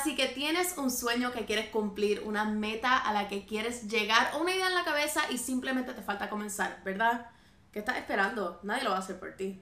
Así que tienes un sueño que quieres cumplir, una meta a la que quieres llegar, o una idea en la cabeza y simplemente te falta comenzar, ¿verdad? ¿Qué estás esperando? Nadie lo va a hacer por ti.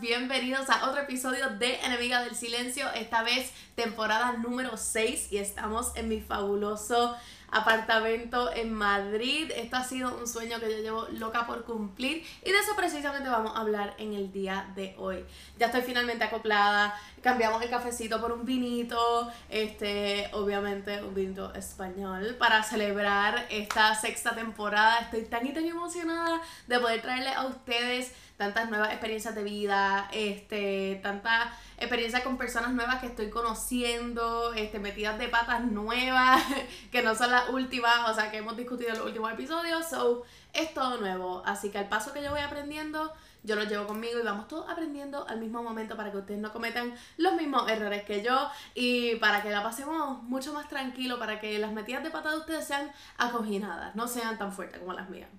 Bienvenidos a otro episodio de Enemiga del Silencio, esta vez temporada número 6 y estamos en mi fabuloso apartamento en Madrid. Esto ha sido un sueño que yo llevo loca por cumplir y de eso precisamente vamos a hablar en el día de hoy. Ya estoy finalmente acoplada, cambiamos el cafecito por un vinito, este, obviamente un vinito español para celebrar esta sexta temporada. Estoy tan y tan emocionada de poder traerle a ustedes tantas nuevas experiencias de vida, este, tantas experiencias con personas nuevas que estoy conociendo, este, metidas de patas nuevas, que no son las últimas, o sea, que hemos discutido en los últimos episodios, so, es todo nuevo, así que al paso que yo voy aprendiendo, yo lo llevo conmigo y vamos todos aprendiendo al mismo momento para que ustedes no cometan los mismos errores que yo y para que la pasemos mucho más tranquilo, para que las metidas de patas de ustedes sean acoginadas, no sean tan fuertes como las mías.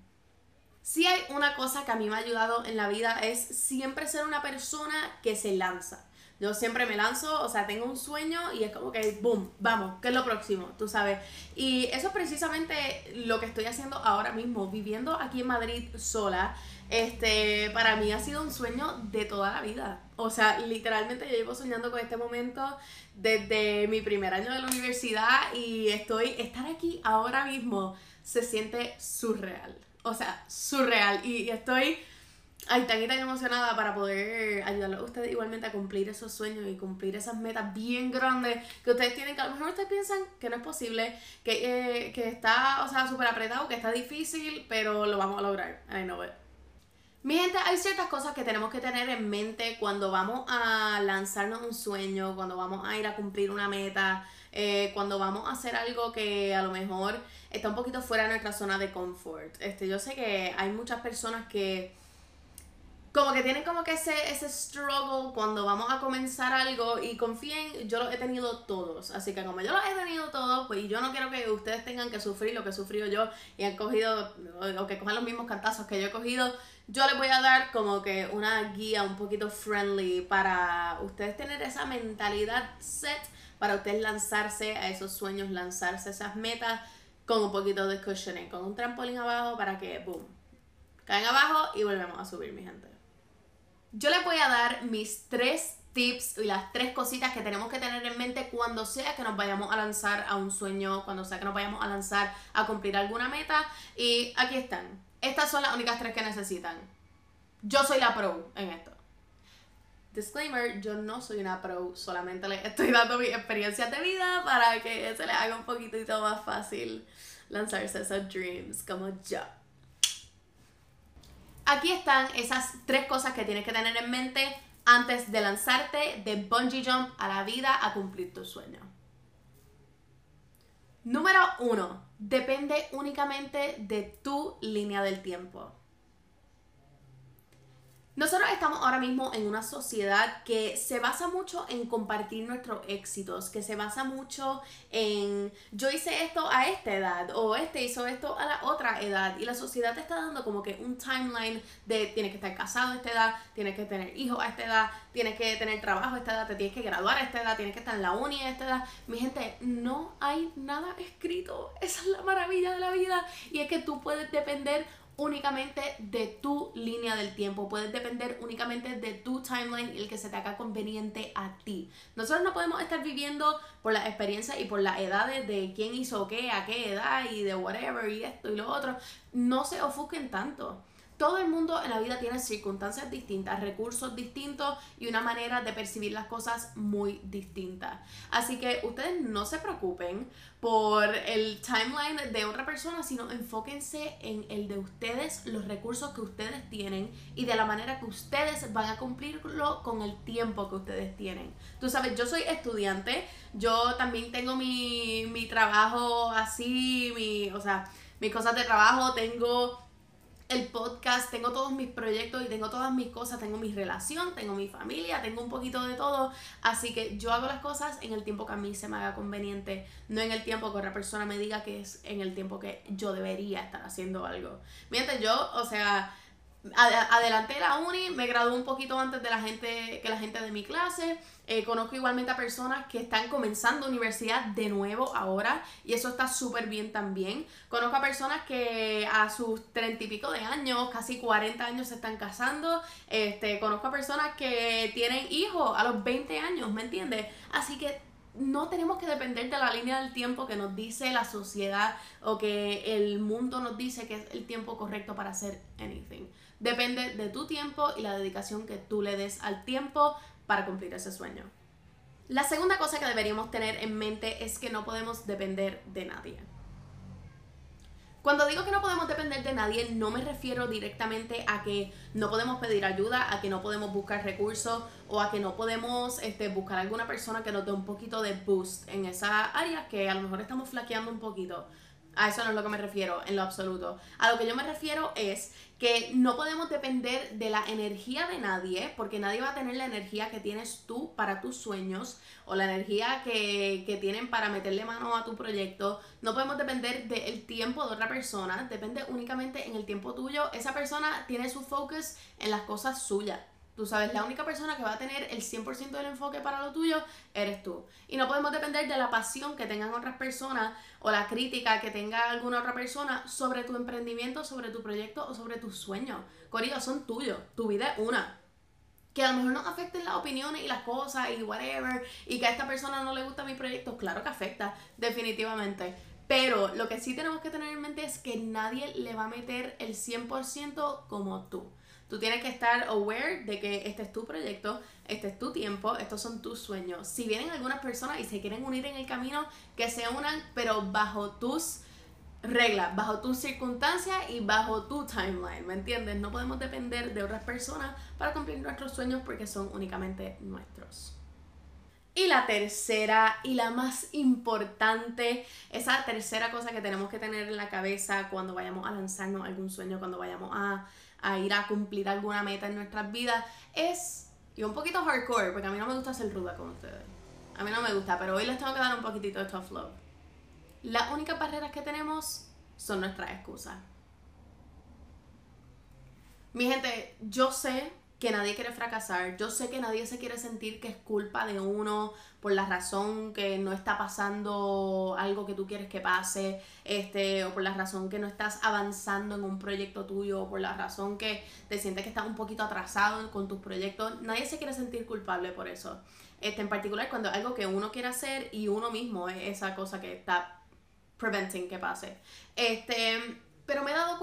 Si hay una cosa que a mí me ha ayudado en la vida es siempre ser una persona que se lanza. Yo siempre me lanzo, o sea, tengo un sueño y es como que, boom, vamos, ¿qué es lo próximo? Tú sabes. Y eso es precisamente lo que estoy haciendo ahora mismo, viviendo aquí en Madrid sola. Este, para mí ha sido un sueño de toda la vida. O sea, literalmente yo llevo soñando con este momento desde mi primer año de la universidad y estoy, estar aquí ahora mismo se siente surreal o sea, surreal. Y, estoy ay, tan y tan emocionada para poder ayudarlos a ustedes igualmente a cumplir esos sueños y cumplir esas metas bien grandes que ustedes tienen, que a lo mejor ustedes piensan que no es posible, que, eh, que está, o sea, súper apretado, que está difícil, pero lo vamos a lograr. I know it. Mi gente, hay ciertas cosas que tenemos que tener en mente cuando vamos a lanzarnos un sueño, cuando vamos a ir a cumplir una meta, eh, cuando vamos a hacer algo que a lo mejor está un poquito fuera de nuestra zona de confort. Este, yo sé que hay muchas personas que como que tienen como que ese, ese struggle cuando vamos a comenzar algo y confíen, yo lo he tenido todos, así que como yo lo he tenido todos, pues yo no quiero que ustedes tengan que sufrir lo que he sufrido yo y han cogido, o que cojan los mismos cantazos que yo he cogido, yo les voy a dar como que una guía un poquito friendly para ustedes tener esa mentalidad set, para ustedes lanzarse a esos sueños, lanzarse a esas metas con un poquito de cushioning, con un trampolín abajo para que, boom, caen abajo y volvemos a subir, mi gente. Yo les voy a dar mis tres tips y las tres cositas que tenemos que tener en mente cuando sea que nos vayamos a lanzar a un sueño, cuando sea que nos vayamos a lanzar a cumplir alguna meta. Y aquí están. Estas son las únicas tres que necesitan. Yo soy la pro en esto. Disclaimer, yo no soy una pro, solamente les estoy dando mis experiencias de vida para que se les haga un poquitito más fácil lanzarse esos dreams como yo. Aquí están esas tres cosas que tienes que tener en mente antes de lanzarte de bungee jump a la vida a cumplir tu sueño. Número uno, depende únicamente de tu línea del tiempo. Nosotros estamos ahora mismo en una sociedad que se basa mucho en compartir nuestros éxitos, que se basa mucho en yo hice esto a esta edad o este hizo esto a la otra edad y la sociedad te está dando como que un timeline de tienes que estar casado a esta edad, tienes que tener hijos a esta edad, tienes que tener trabajo a esta edad, te tienes que graduar a esta edad, tienes que estar en la uni a esta edad. Mi gente, no hay nada escrito, esa es la maravilla de la vida. Y es que tú puedes depender únicamente de tu línea del tiempo, puedes depender únicamente de tu timeline y el que se te haga conveniente a ti. Nosotros no podemos estar viviendo por la experiencia y por las edades de quién hizo qué, a qué edad y de whatever y esto y lo otro. No se ofusquen tanto. Todo el mundo en la vida tiene circunstancias distintas, recursos distintos y una manera de percibir las cosas muy distintas. Así que ustedes no se preocupen por el timeline de otra persona, sino enfóquense en el de ustedes, los recursos que ustedes tienen y de la manera que ustedes van a cumplirlo con el tiempo que ustedes tienen. Tú sabes, yo soy estudiante, yo también tengo mi, mi trabajo así, mi, o sea, mis cosas de trabajo, tengo el podcast, tengo todos mis proyectos y tengo todas mis cosas, tengo mi relación, tengo mi familia, tengo un poquito de todo, así que yo hago las cosas en el tiempo que a mí se me haga conveniente, no en el tiempo que otra persona me diga que es en el tiempo que yo debería estar haciendo algo. Mientras yo, o sea, adelanté la uni, me gradué un poquito antes de la gente que la gente de mi clase. Eh, conozco igualmente a personas que están comenzando universidad de nuevo ahora y eso está súper bien también. Conozco a personas que a sus treinta y pico de años, casi 40 años se están casando. Este, conozco a personas que tienen hijos a los 20 años, ¿me entiendes? Así que no tenemos que depender de la línea del tiempo que nos dice la sociedad o que el mundo nos dice que es el tiempo correcto para hacer anything. Depende de tu tiempo y la dedicación que tú le des al tiempo para cumplir ese sueño. La segunda cosa que deberíamos tener en mente es que no podemos depender de nadie. Cuando digo que no podemos depender de nadie, no me refiero directamente a que no podemos pedir ayuda, a que no podemos buscar recursos o a que no podemos este, buscar alguna persona que nos dé un poquito de boost en esa área que a lo mejor estamos flaqueando un poquito. A eso no es lo que me refiero en lo absoluto. A lo que yo me refiero es que no podemos depender de la energía de nadie, porque nadie va a tener la energía que tienes tú para tus sueños o la energía que, que tienen para meterle mano a tu proyecto. No podemos depender del tiempo de otra persona, depende únicamente en el tiempo tuyo. Esa persona tiene su focus en las cosas suyas. Tú sabes, la única persona que va a tener el 100% del enfoque para lo tuyo eres tú. Y no podemos depender de la pasión que tengan otras personas o la crítica que tenga alguna otra persona sobre tu emprendimiento, sobre tu proyecto o sobre tus sueños. Corillo, son tuyos. Tu vida es una. Que a lo mejor nos afecten las opiniones y las cosas y whatever. Y que a esta persona no le gusta mi proyecto. Claro que afecta, definitivamente. Pero lo que sí tenemos que tener en mente es que nadie le va a meter el 100% como tú. Tú tienes que estar aware de que este es tu proyecto, este es tu tiempo, estos son tus sueños. Si vienen algunas personas y se quieren unir en el camino, que se unan, pero bajo tus reglas, bajo tus circunstancias y bajo tu timeline, ¿me entiendes? No podemos depender de otras personas para cumplir nuestros sueños porque son únicamente nuestros. Y la tercera y la más importante, esa tercera cosa que tenemos que tener en la cabeza cuando vayamos a lanzarnos algún sueño, cuando vayamos a a ir a cumplir alguna meta en nuestras vidas, es, y un poquito hardcore, porque a mí no me gusta ser ruda con ustedes. A mí no me gusta, pero hoy les tengo que dar un poquitito de tough love. Las únicas barreras que tenemos son nuestras excusas. Mi gente, yo sé que nadie quiere fracasar. Yo sé que nadie se quiere sentir que es culpa de uno por la razón que no está pasando algo que tú quieres que pase, este, o por la razón que no estás avanzando en un proyecto tuyo, o por la razón que te sientes que estás un poquito atrasado con tus proyectos. Nadie se quiere sentir culpable por eso. Este, en particular cuando algo que uno quiere hacer y uno mismo es esa cosa que está preventing que pase. Este, pero me he dado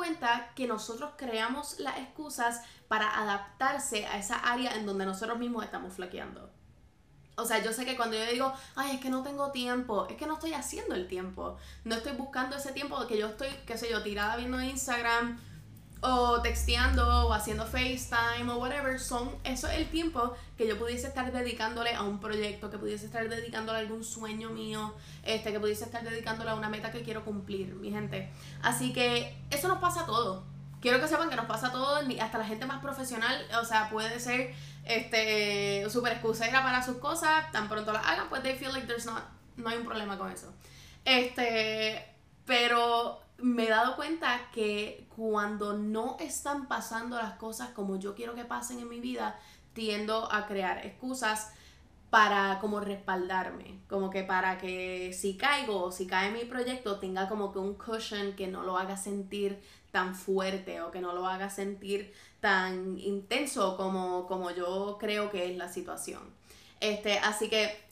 que nosotros creamos las excusas para adaptarse a esa área en donde nosotros mismos estamos flaqueando. O sea, yo sé que cuando yo digo, ay, es que no tengo tiempo, es que no estoy haciendo el tiempo. No estoy buscando ese tiempo que yo estoy, qué sé yo, tirada viendo Instagram o texteando o haciendo FaceTime o whatever. Son, eso es el tiempo que yo pudiese estar dedicándole a un proyecto, que pudiese estar dedicándole a algún sueño mío, este, que pudiese estar dedicándole a una meta que quiero cumplir, mi gente. Así que eso nos pasa a todos. Quiero que sepan que nos pasa a todos, hasta la gente más profesional, o sea, puede ser este súper excusera para sus cosas, tan pronto las hagan, pues they feel like there's not, no hay un problema con eso. Este, pero me he dado cuenta que cuando no están pasando las cosas como yo quiero que pasen en mi vida, tiendo a crear excusas para como respaldarme, como que para que si caigo o si cae mi proyecto tenga como que un cushion que no lo haga sentir tan fuerte o que no lo haga sentir tan intenso como, como yo creo que es la situación. Este, así que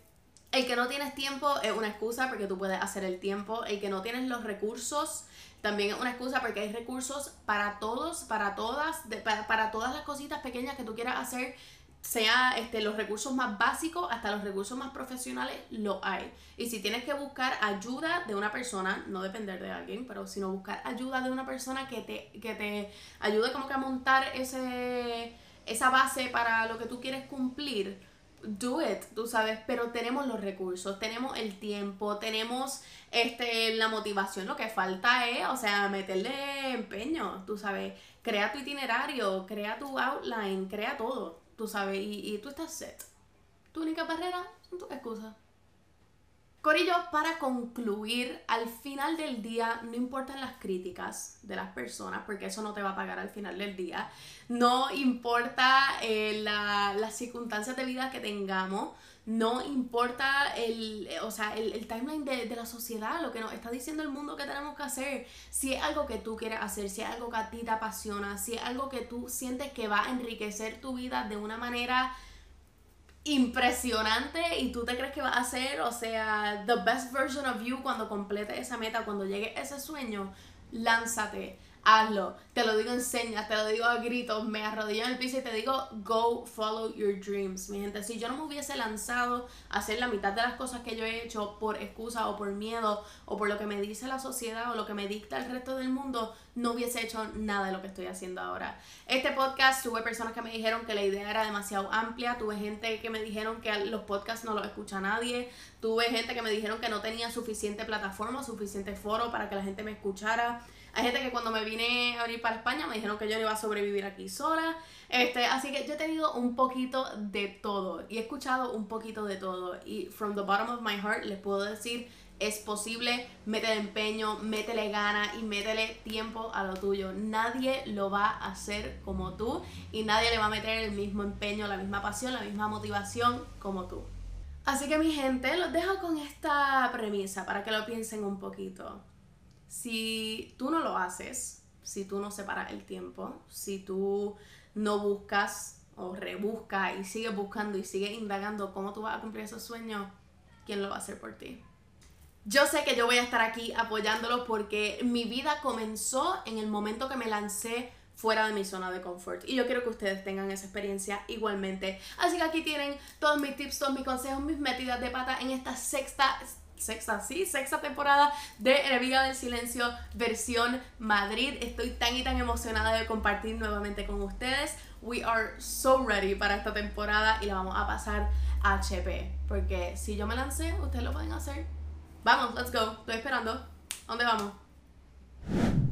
El que no tienes tiempo es una excusa porque tú puedes hacer el tiempo. El que no tienes los recursos también es una excusa porque hay recursos para todos, para todas, para, para, todas las cositas pequeñas que tú quieras hacer sea este, los recursos más básicos hasta los recursos más profesionales, lo hay. Y si tienes que buscar ayuda de una persona, no depender de alguien, pero sino buscar ayuda de una persona que te, que te ayude como que a montar ese, esa base para lo que tú quieres cumplir, do it, tú sabes, pero tenemos los recursos, tenemos el tiempo, tenemos este, la motivación, lo que falta es, o sea, meterle empeño, tú sabes, crea tu itinerario, crea tu outline, crea todo tú sabes, y, y tú estás set. Tu única barrera son tus excusas. Corillo, para concluir, al final del día no importan las críticas de las personas, porque eso no te va a pagar al final del día. No importa eh, las circunstancias de vida que tengamos, no importa el, o sea, el, timeline de, de, la sociedad, lo que nos está diciendo el mundo que tenemos que hacer. Si es algo que tú quieres hacer, si es algo que a ti te apasiona, si es algo que tú sientes que va a enriquecer tu vida de una manera impresionante y tú te crees que va a ser, o sea, the best version of you cuando complete esa meta, cuando llegue ese sueño, lánzate hazlo. Te lo digo en señas, te lo digo a gritos, me arrodillo en el piso y te digo, go follow your dreams. Mi gente, si yo no me hubiese lanzado a hacer la mitad de las cosas que yo he hecho por excusa o por miedo o por lo que me dice la sociedad o lo que me dicta el resto del mundo, no hubiese hecho nada de lo que estoy haciendo ahora. Este podcast tuve personas que me dijeron que la idea era demasiado amplia, tuve gente que me dijeron que los podcasts no los escucha nadie, tuve gente que me dijeron que no tenía suficiente plataforma, suficiente foro para que la gente me escuchara. Hay gente que cuando me vine a venir para España me dijeron que yo no iba a sobrevivir aquí sola. Este, así que yo he tenido un poquito de todo y he escuchado un poquito de todo. Y from the bottom of my heart les puedo decir, es posible, métele empeño, métele gana y métele tiempo a lo tuyo. Nadie lo va a hacer como tú y nadie le va a meter el mismo empeño, la misma pasión, la misma motivación como tú. Así que mi gente, los dejo con esta premisa para que lo piensen un poquito si tú no lo haces, si tú no separas el tiempo, si tú no buscas o rebuscas y sigues buscando y sigues indagando cómo tú vas a cumplir esos sueños, ¿quién lo va a hacer por ti? Yo sé que yo voy a estar aquí apoyándolo porque mi vida comenzó en el momento que me lancé fuera de mi zona de confort. Y yo quiero que ustedes tengan esa experiencia igualmente. Así que aquí tienen todos mis tips, todos mis consejos, mis metidas de pata en esta sexta sexta, sí, sexta temporada de Enemiga del Silencio versión Madrid. Estoy tan y tan emocionada de compartir nuevamente con ustedes. We are so ready para esta temporada y la vamos a pasar a HP. Porque si yo me lancé, ustedes lo pueden hacer. Vamos, let's go. Estoy esperando. ¿Dónde vamos?